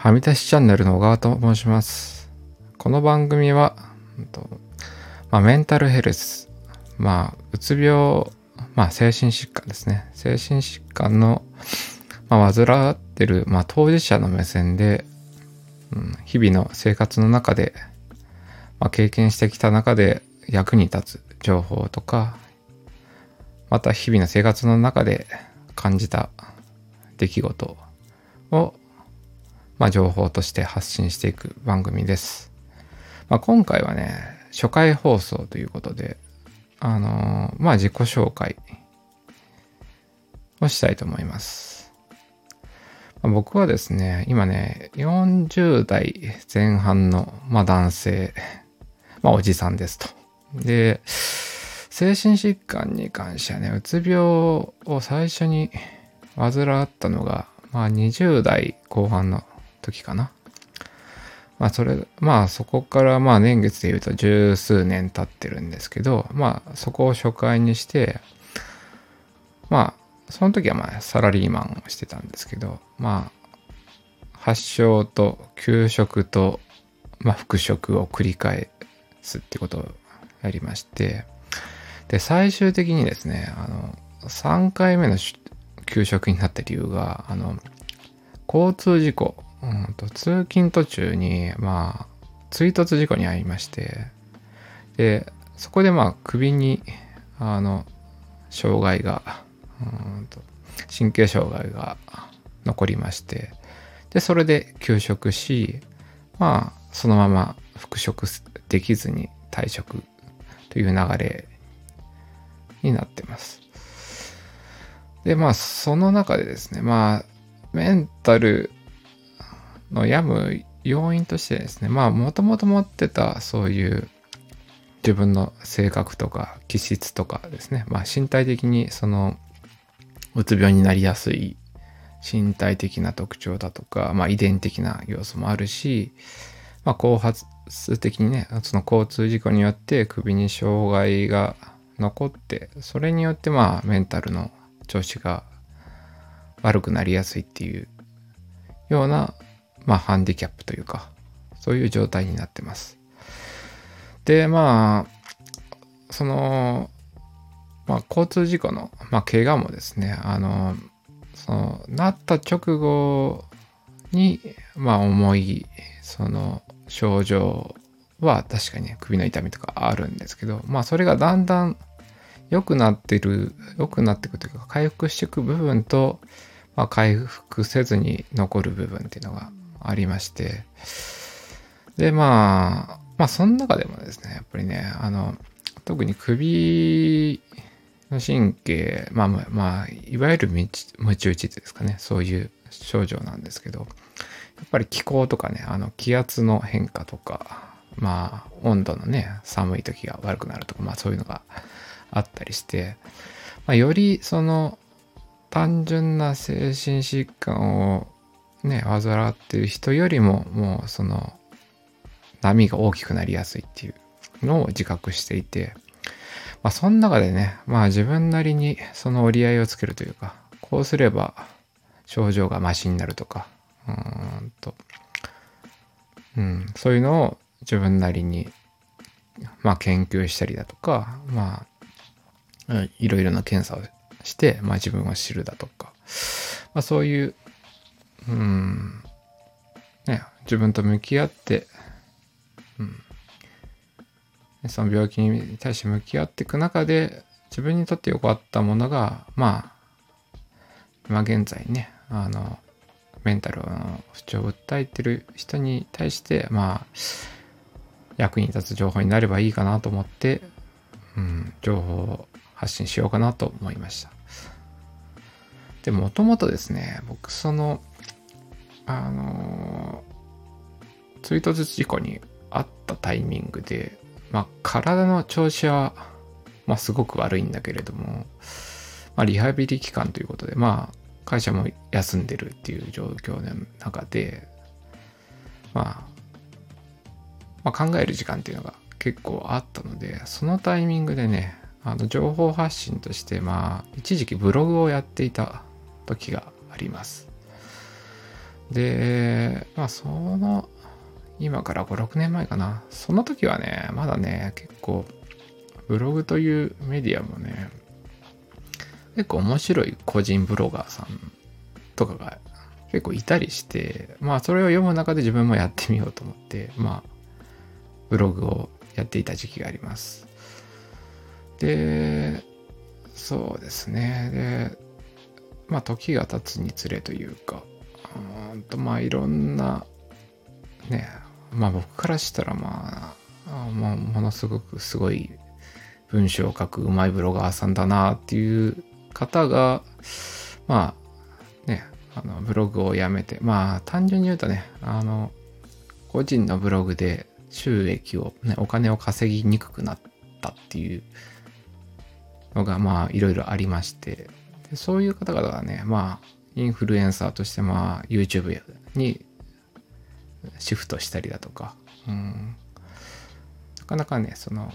はみ出しチャンネルの小川と申します。この番組は、まあ、メンタルヘルス、まあ、うつ病、まあ、精神疾患ですね。精神疾患の、まあ、患ってる、まあ、当事者の目線で、うん、日々の生活の中で、まあ、経験してきた中で役に立つ情報とか、また日々の生活の中で感じた出来事を、まあ、情報として発信していく番組です。まあ、今回はね、初回放送ということで、あのーまあ、自己紹介をしたいと思います。まあ僕はですね、今ね、40代前半の、まあ、男性、まあ、おじさんですと。で、精神疾患に関してはね、うつ病を最初に患ったのが、まあ20代後半の時かな。まあそれ、まあそこからまあ年月で言うと十数年経ってるんですけど、まあそこを初回にして、まあその時はまあサラリーマンをしてたんですけど、まあ発症と休職と、まあ復職を繰り返すってことをやりまして、で、最終的にですね、あの、3回目のし休職になった理由が、あの、交通事故、うんと通勤途中に、まあ、追突事故に遭いまして、で、そこでまあ、首に、あの、障害が、うんと神経障害が残りまして、で、それで休職し、まあ、そのまま復職できずに退職という流れになってます。で、まあ、その中でですね、まあ、メンタルの病む要因としてですね、まあ、もともと持ってたそういう自分の性格とか気質とかですね、まあ、身体的にその、うつ病になりやすい身体的な特徴だとか、まあ、遺伝的な要素もあるし、まあ、後発的にね、その交通事故によって首に障害が残って、それによってまあメンタルの調子が悪くなりやすいっていうような、まあハンディキャップというか、そういう状態になってます。で、まあ、その、まあ交通事故の、まあ怪我もですね、あの、その、なった直後に、まあ重い、その、症状は確かに首の痛みとかあるんですけど、まあそれがだんだん良くなってる、良くなっていくというか回復していく部分と、まあ回復せずに残る部分っていうのがありまして、でまあ、まあその中でもですね、やっぱりね、あの、特に首の神経、まあまあ、いわゆるムチムチ打ちですかね、そういう症状なんですけど、やっぱり気候とかね、あの気圧の変化とか、まあ温度のね、寒い時が悪くなるとか、まあそういうのがあったりして、まあ、よりその単純な精神疾患をね、患っている人よりも、もうその波が大きくなりやすいっていうのを自覚していて、まあその中でね、まあ自分なりにその折り合いをつけるというか、こうすれば症状がマシになるとか、うんと、うん、そういうのを自分なりに、まあ研究したりだとか、まあ、いろいろな検査をして、まあ自分を知るだとか、まあそういう、うん、ね、自分と向き合って、うん、その病気に対して向き合っていく中で、自分にとって良かったものが、まあ、今現在ね、あの、メンタルの不調を訴えてる人に対して、まあ、役に立つ情報になればいいかなと思って、うん、情報を発信しようかなと思いました。で、もともとですね、僕、その、あの追突事故にあったタイミングで、まあ、体の調子は、まあ、すごく悪いんだけれども、まあ、リハビリ期間ということで、まあ、会社も休んでるっていう状況の中で、まあ、まあ、考える時間っていうのが結構あったので、そのタイミングでね、あの情報発信として、まあ、一時期ブログをやっていた時があります。で、まあその、今から5、6年前かな。その時はね、まだね、結構、ブログというメディアもね、結構面白い個人ブロガーさんとかが結構いたりして、まあそれを読む中で自分もやってみようと思って、まあ、ブログをやっていた時期があります。で、そうですね。で、まあ時が経つにつれというか、うんとまあいろんな、ね、まあ僕からしたらまあ、まあ、ものすごくすごい文章を書くうまいブロガーさんだなっていう方が、まあね、あのブログをやめて、まあ単純に言うとね、あの、個人のブログで収益を、ね、お金を稼ぎにくくなったっていうのがまあいろいろありましてでそういう方々がねまあインフルエンサーとしてまあ YouTube にシフトしたりだとか、うん、なかなかねその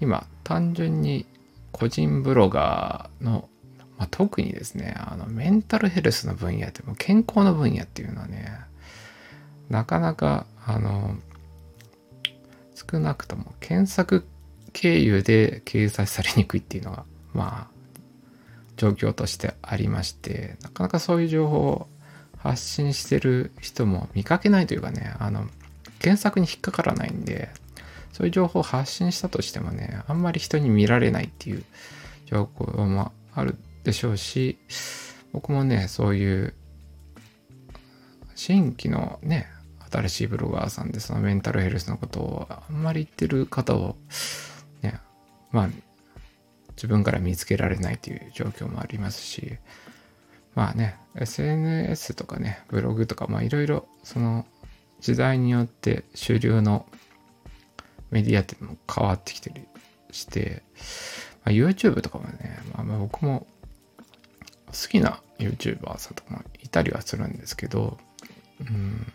今単純に個人ブロガーの、まあ、特にですねあのメンタルヘルスの分野でも健康の分野っていうのはねなかなかあの少なくとも検索経由で掲載されにくいっていうのがまあ状況としてありましてなかなかそういう情報を発信してる人も見かけないというかねあの検索に引っかからないんでそういう情報を発信したとしてもねあんまり人に見られないっていう情報もあるでしょうし僕もねそういう新規のね新しいブロガーさんでそのメンタルヘルスのことをあんまり言ってる方をねまあ自分から見つけられないという状況もありますしまあね SNS とかねブログとかまあいろいろその時代によって主流のメディアっていうのも変わってきてるして、まあ、YouTube とかもね、まあ、まあ僕も好きな YouTuber さんとかもいたりはするんですけど、うん、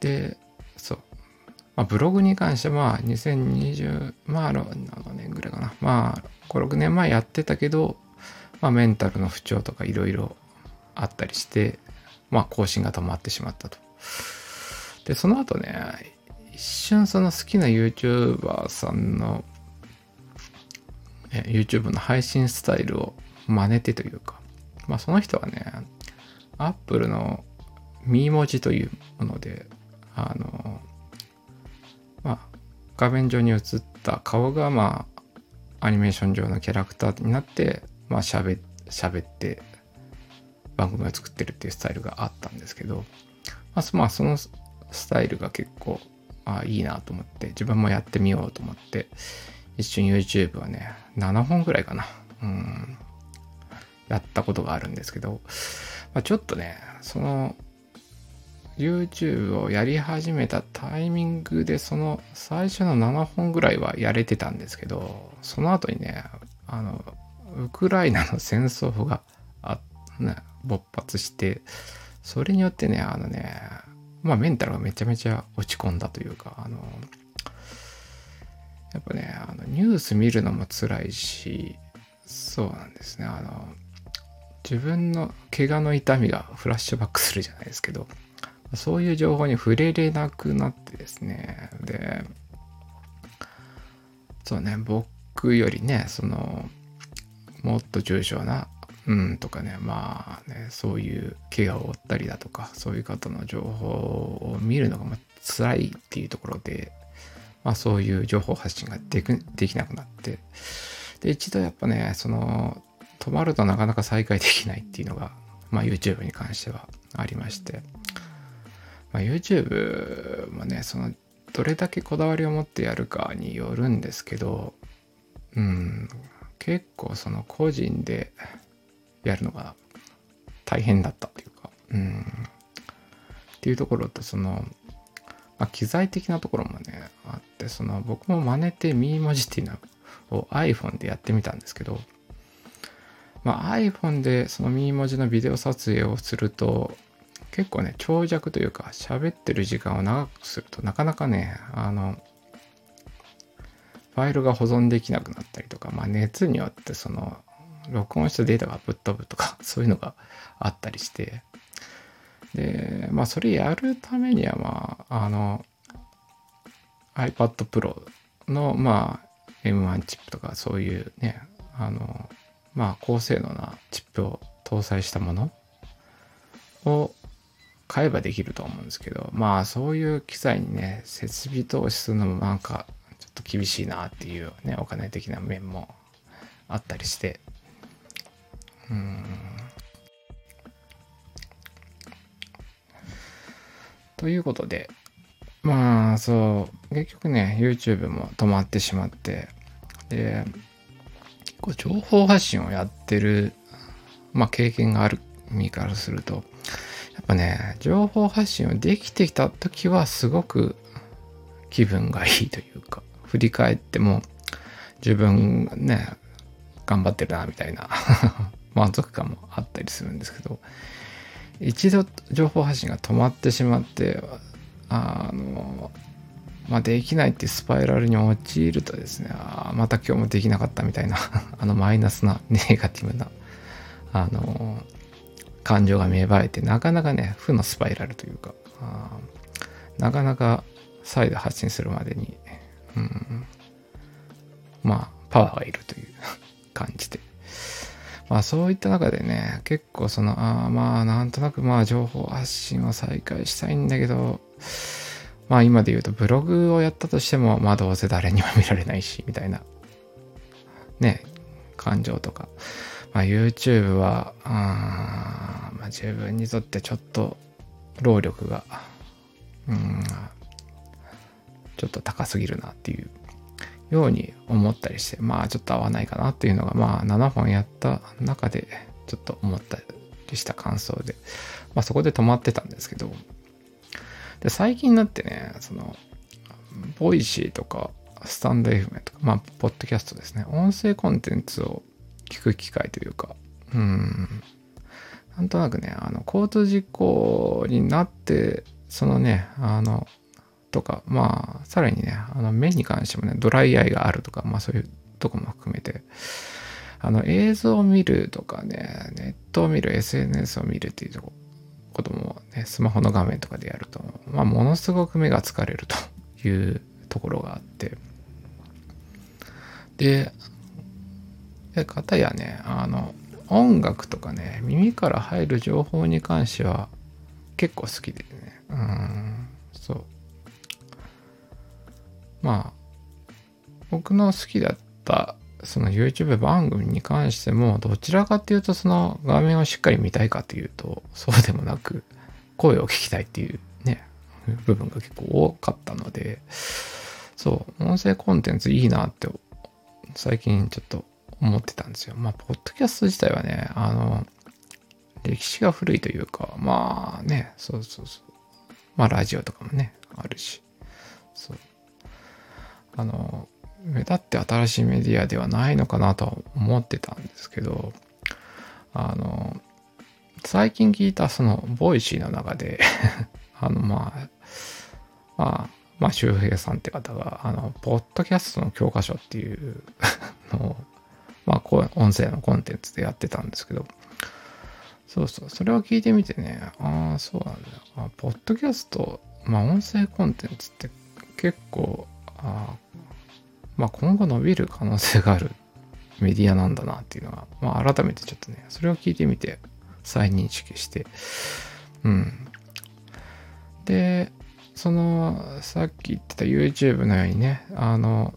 で、そう。まあ、ブログに関しては、2020、まあ、7年ぐらいかな。まあ、5、6年前やってたけど、まあ、メンタルの不調とかいろいろあったりして、まあ、更新が止まってしまったと。で、その後ね、一瞬その好きな YouTuber さんの、YouTube の配信スタイルを真似てというか、まあ、その人はね、Apple のミー文字というもので、あの、画面上に映った顔が、まあ、アニメーション上のキャラクターになって、まあ、喋って番組を作ってるっていうスタイルがあったんですけど、まあ、そのスタイルが結構、あいいなと思って、自分もやってみようと思って、一瞬 YouTube はね、7本ぐらいかな。うん。やったことがあるんですけど、まあ、ちょっとね、その YouTube をやり始めたタイミングでその最初の7本ぐらいはやれてたんですけどその後にねあのウクライナの戦争があ、ね、勃発してそれによってねあのねまあメンタルがめちゃめちゃ落ち込んだというかあのやっぱねあのニュース見るのも辛いしそうなんですね。あの自分の怪我の痛みがフラッシュバックするじゃないですけどそういう情報に触れれなくなってですね。で、そうね、僕よりね、その、もっと重症な、うんとかね、まあね、そういう怪我を負ったりだとか、そういう方の情報を見るのが辛いっていうところで、まあそういう情報発信がでできなくなって、で、一度やっぱね、その、止まるとなかなか再開できないっていうのが、まあ YouTube に関してはありまして、まあ、YouTube もねそのどれだけこだわりを持ってやるかによるんですけどうん結構その個人でやるのが大変だったっていうかうん。っていうところとその、まあ、機材的なところもねあってその僕も真似てミー文字っていうのを iPhone でやってみたんですけどまあ、iPhone でそのミー文字のビデオ撮影をすると結構ね、長尺というか、喋ってる時間を長くするとなかなかね、あの、ファイルが保存できなくなったりとか、まあ、熱によってその、録音したデータがぶっ飛ぶとか、そういうのがあったりして、で、まあ、それやるためには、まあ、あの、iPad Pro の、まあ、M1 チップとか、そういうね、あの、まあ、高性能なチップを搭載したものを買えばできると思うんですけど、まあ、そういう機材にね、設備投資するのもなんか、ちょっと厳しいなっていうね、お金的な面もあったりして、うん。ということで、まあそう結局ね YouTube も止まってしまってでこう情報発信をやってるまあ経験がある身からするとぱね情報発信をできてきた時はすごく気分がいいというか 振り返っても自分ね頑張ってるなみたいな 満足感もあったりするんですけど一度情報発信が止まってしまってあの、まあ、できないっていうスパイラルに陥るとですね、あまた今日もできなかったみたいな あのマイナスなネガティブな、あの、感情が芽生えて、なかなかね、負のスパイラルというか、なかなか再度発信するまでに、うん、まあ、パワーがいるという 感じで。まあそういった中でね、結構その、ああまあなんとなくまあ情報発信を再開したいんだけど、まあ今で言うとブログをやったとしても、まあどうせ誰にも見られないし、みたいな、ね、感情とか。まあ YouTube は、あまあ自分にとってちょっと労力が、うん、ちょっと高すぎるなっていうように思ったりして、まあちょっと合わないかなっていうのが、まあ7本やった中でちょっと思ったりした感想で、まあそこで止まってたんですけど、で、最近になってね、その、 Voicy とか、 stand.fm とか、まあ、ポッドキャストですね、音声コンテンツを聞く機会というか、うん、なんとなくね、あの、交通事故になって、そのね、あの、とか、まあ、さらにね、あの目に関してもね、ドライアイがあるとか、まあそういうとこも含めて、あの映像を見るとかね、ネットを見る、SNS を見るっていうとこともね、スマホの画面とかでやると、まあものすごく目が疲れるというところがあって、で、で方やね、あの、音楽とかね、耳から入る情報に関しては結構好きでね、うん、そう。まあ、僕の好きだったその YouTube 番組に関しても、どちらかっていうとその画面をしっかり見たいかというと、そうでもなく、声を聞きたいっていうね、部分が結構多かったので、そう、音声コンテンツいいなって最近ちょっと思ってたんですよ。まあ、ポッドキャスト自体はね、あの、歴史が古いというか、まあね、そうそうそう。まあ、ラジオとかもね、あるし、そう。あの、目立って新しいメディアではないのかなとは思ってたんですけど、あの、最近聞いたその、 Voicy の中で あの、まあ、まあ、まあ、周平さんって方が、あの、ポッドキャストの教科書っていうのを、まあ、こう、音声のコンテンツでやってたんですけど、そうそう、それを聞いてみてね、ああ、そうなんだ。あポッドキャスト、まあ、音声コンテンツって結構、あまあ、今後伸びる可能性がある メディアなんだなっていうのが、まあ、改めてちょっとね、それを聞いてみて再認識して、うん。で、その、さっき言ってた YouTube のようにね、あの、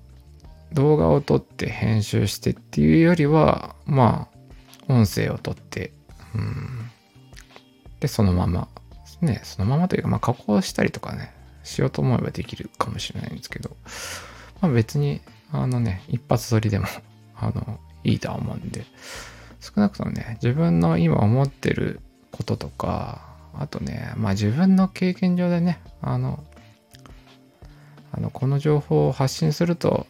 動画を撮って編集してっていうよりは、まあ、音声を撮って、うん。で、そのまま、ね、そのままというか、まあ、加工したりとかね、しようと思えばできるかもしれないんですけど、まあ別に、あのね、一発撮りでも あの、いいとは思うんで、少なくともね、自分の今思ってることとか、あとね、まあ自分の経験上でね、あの、あの、この情報を発信すると、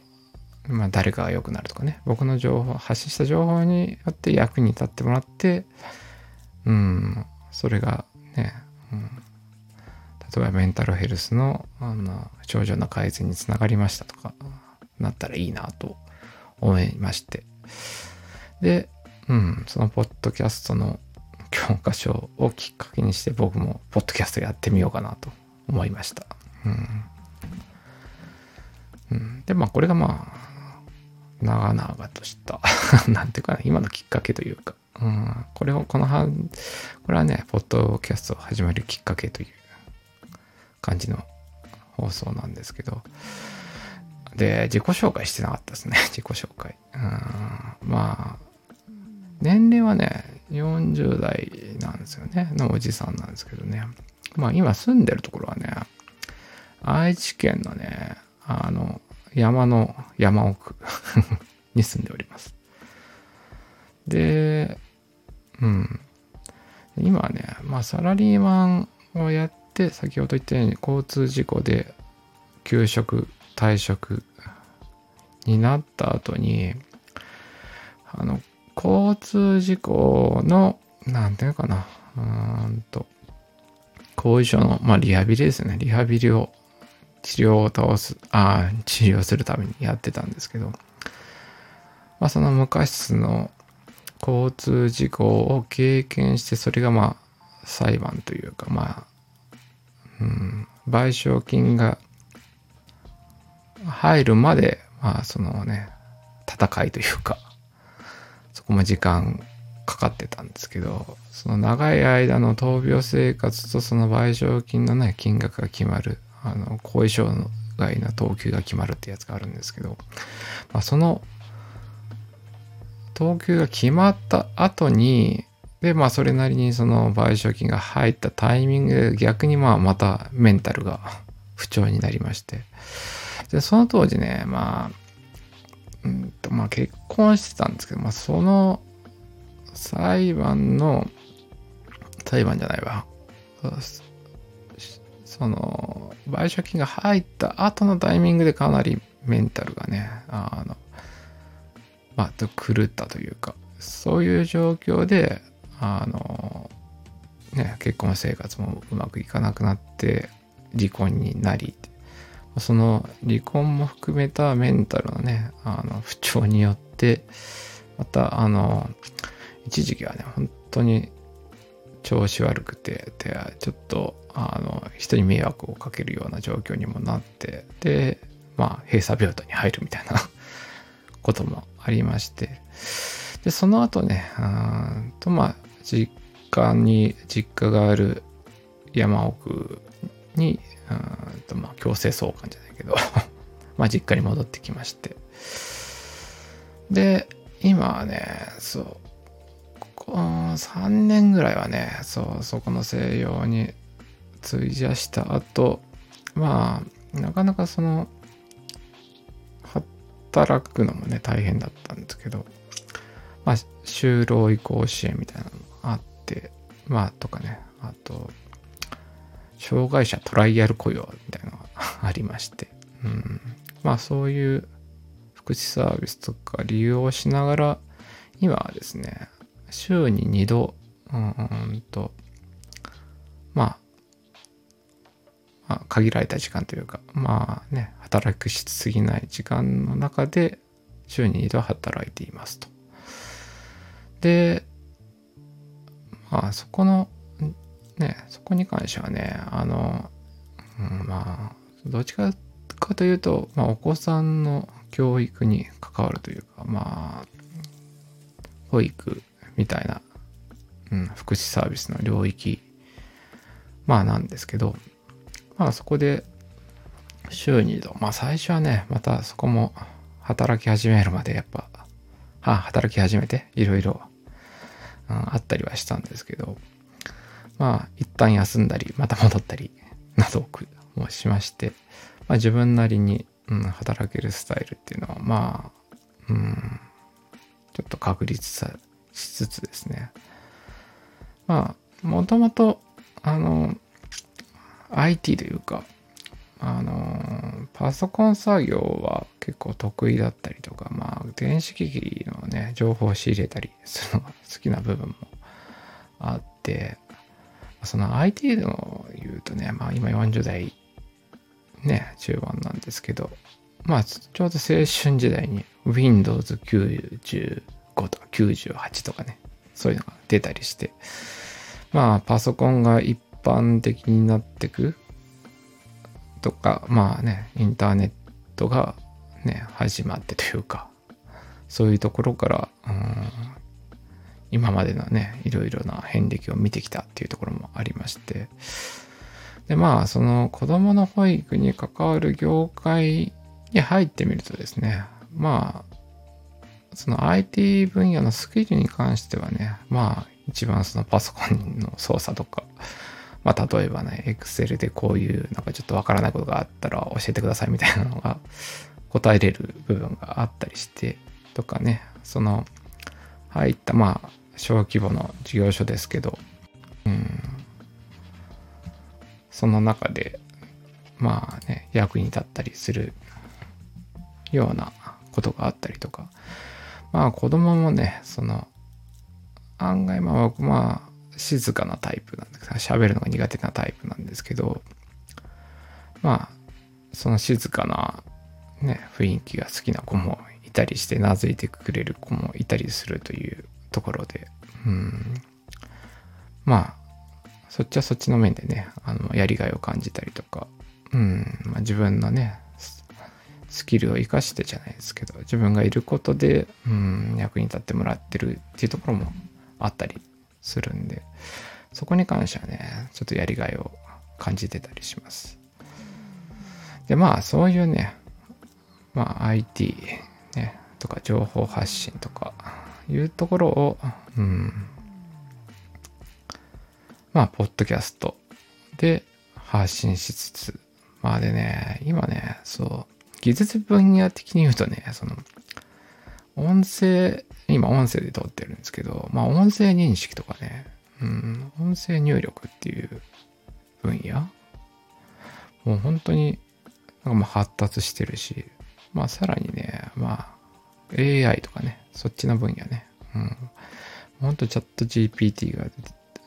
まあ誰かが良くなるとかね、僕の情報、発信した情報によって役に立ってもらって、うん、それがね、うん、例えばメンタルヘルスのあの症状の改善につながりましたとかなったらいいなと思いましてでうん、そのポッドキャストの教科書をきっかけにして僕もポッドキャストやってみようかなと思いました。うん。うん、で、まあこれがまあ、長々とした、なんていうかな、今のきっかけというか、うん、これを、この半、これはね、ポッドキャストを始めるきっかけという感じの放送なんですけど、で、自己紹介してなかったですね、自己紹介。うん、まあ、年齢はね、40代なんですよね、のおじさんなんですけどね。まあ今住んでるところはね、愛知県のね、あの、山の山奥 に住んでおります。で、うん。今はね、まあサラリーマンをやって、先ほど言ったように交通事故で休職、退職になった後に、あの、交通事故の、なんていうかな、うんと、後遺症の、まあ、リハビリですね。リハビリを、治療を倒す、ああ、治療するためにやってたんですけど、まあ、その昔の交通事故を経験して、それがまあ、裁判というか、まあ、うん、賠償金が入るまで、まあ、そのね、戦いというか、そこも時間かかってたんですけど、その長い間の闘病生活とその賠償金のね、金額が決まる、あの、後遺症外の等級が決まるってやつがあるんですけど、まあ、その、等級が決まった後に、で、まあ、それなりにその賠償金が入ったタイミングで逆にまあ、またメンタルが不調になりまして、で、その当時ね、まあ、うんと、まあ結婚してたんですけど、まあその裁判の、裁判じゃないわ。その、賠償金が入った後のタイミングでかなりメンタルがね、あの、まあ、狂ったというか、そういう状況で、あの、ね、結婚生活もうまくいかなくなって、離婚になり、その離婚も含めたメンタルのね、あの不調によって、また、あの、一時期はね、本当に調子悪くて、ちょっと、あの、人に迷惑をかけるような状況にもなって、で、まあ、閉鎖病棟に入るみたいな こともありまして、で、その後ね、うんと、まあ、実家に、実家がある山奥に、うんとまあ強制送還じゃないけど まあ実家に戻ってきまして。で今はねそうここ3年ぐらいはねそうそこの西洋に費やした後まあなかなかその働くのもね大変だったんですけどまあ就労移行支援みたいなのもあってまあとかねあと障害者トライアル雇用みたいなのがありまして、うん、まあそういう福祉サービスとか利用しながら今はですね週に2度うんうんとまあまあ、限られた時間というか、まあね、働くしすぎない時間の中で、週に2度働いていますと。で、まあ、そこの、ね、そこに関してはね、あの、うん、まあ、どっちかかというと、まあ、お子さんの教育に関わるというか、まあ、保育みたいな、うん、福祉サービスの領域、まあなんですけど、まあそこで週に度、まあ最初はね、またそこも働き始めるまでやっぱ、あ働き始めていろいろあったりはしたんですけど、まあ一旦休んだり、また戻ったりなどもしまして、まあ自分なりに、うん、働けるスタイルっていうのは、まあ、うん、ちょっと確立さしつつですね、まあ、もともと、あの、IT というか、あの、パソコン作業は結構得意だったりとか、まあ、電子機器のね、情報を仕入れたりするのが好きな部分もあって、その IT の言うとね、まあ今40代ね、中盤なんですけど、まあちょうど青春時代に Windows95 95とか98とかね、そういうのが出たりして、まあ、パソコンが一般的になってくとか、まあね、インターネットがね、始まってというか、そういうところから、うん、今までのね、いろいろな遍歴を見てきたっていうところもありまして、で、まあ、その子供の保育に関わる業界に入ってみるとですね、まあ、その IT 分野のスキルに関してはね、まあ、一番そのパソコンの操作とか、まあ、例えばね、Excel でこういうなんかちょっとわからないことがあったら教えてくださいみたいなのが答えれる部分があったりして、とかね、その、入った、まあ、小規模の事業所ですけど、うん、その中で、まあね、役に立ったりするようなことがあったりとか、まあ子供もね、その、案外まあ僕まあ静かなタイプなんです喋るのが苦手なタイプなんですけど、まあ、その静かなね、雰囲気が好きな子もいたりして、なずいてくれる子もいたりするというところで、うん。まあ、そっちはそっちの面でね、あの、やりがいを感じたりとか、うん、まあ、自分のね、スキルを活かしてじゃないですけど、自分がいることで、うん、役に立ってもらってるっていうところもあったりするんで、そこに関してはね、ちょっとやりがいを感じてたりします。で、まあ、そういうね、まあ、IT、ね、とか情報発信とかいうところを、うん、まあ、ポッドキャストで発信しつつ、まあでね、今ね、そう、技術分野的に言うとね、その、音声、今音声で撮ってるんですけど、まあ音声認識とかね、うん、音声入力っていう分野もう本当になんかまあ発達してるし、まあさらにね、まあ AI とかね、そっちの分野ね、うん。本当チャット GPT が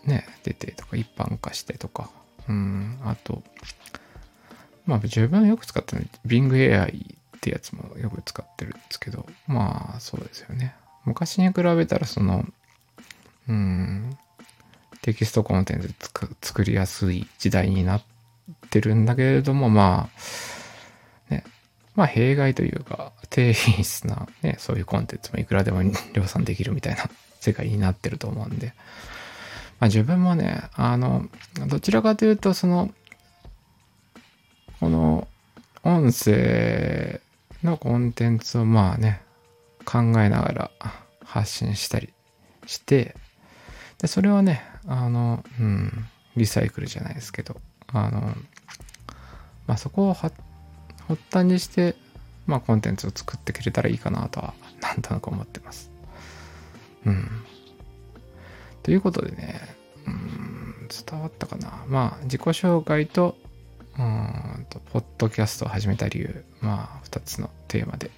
ね、出てとか一般化してとか、うん、あと、まあ自分はよく使ってるの Bing AI ってやつもよく使ってるんですけど、まあそうですよね。昔に比べたらその、うん、テキストコンテンツ作りやすい時代になってるんだけれども、まあ、ね、まあ弊害というか、低品質なね、そういうコンテンツもいくらでも量産できるみたいな世界になってると思うんで、まあ自分もね、あの、どちらかというと、その、この音声のコンテンツをまあね、考えながら発信したりして、で、それをね、あの、うん、リサイクルじゃないですけど、あの、まあそこを発端にして、まあコンテンツを作ってくれたらいいかなとは、なんとなく思ってます。うん。ということでね、うん、伝わったかな。まあ自己紹介とうんと、ポッドキャストを始めた理由、まあ、二つのテーマで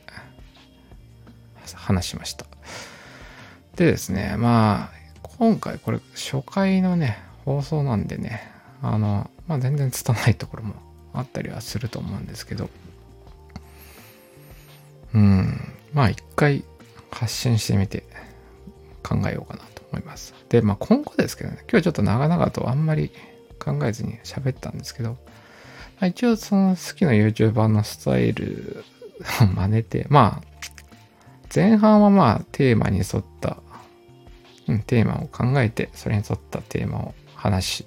話しました。でですね、まあ、今回これ初回のね、放送なんでね、あの、まあ全然拙いところもあったりはすると思うんですけど、うん、まあ一回発信してみて考えようかなと思います。で、まあ今後ですけどね、今日ちょっと長々とあんまり考えずに喋ったんですけど、一応その好きな YouTuber のスタイルを真似て、まあ、前半はまあテーマに沿った、うん、テーマを考えて、それに沿ったテーマを話し、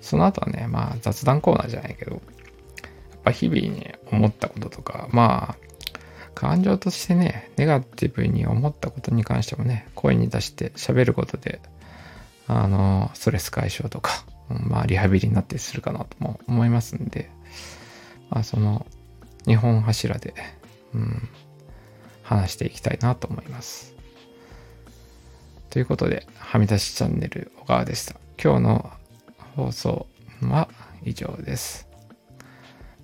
その後はね、まあ雑談コーナーじゃないけど、やっぱ日々に思ったこととか、まあ、感情としてね、ネガティブに思ったことに関してもね、声に出して喋ることで、あの、ストレス解消とか、まあ、リハビリになってするかなとも思いますんで、まあ、その2本柱で、うん、話していきたいなと思います。ということで、はみ出しチャンネル小川でした。今日の放送は以上です。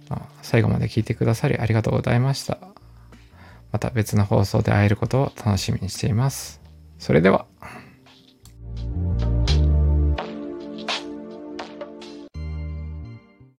まあ、最後まで聞いてくださりありがとうございました。また別の放送で会えることを楽しみにしています。それでは。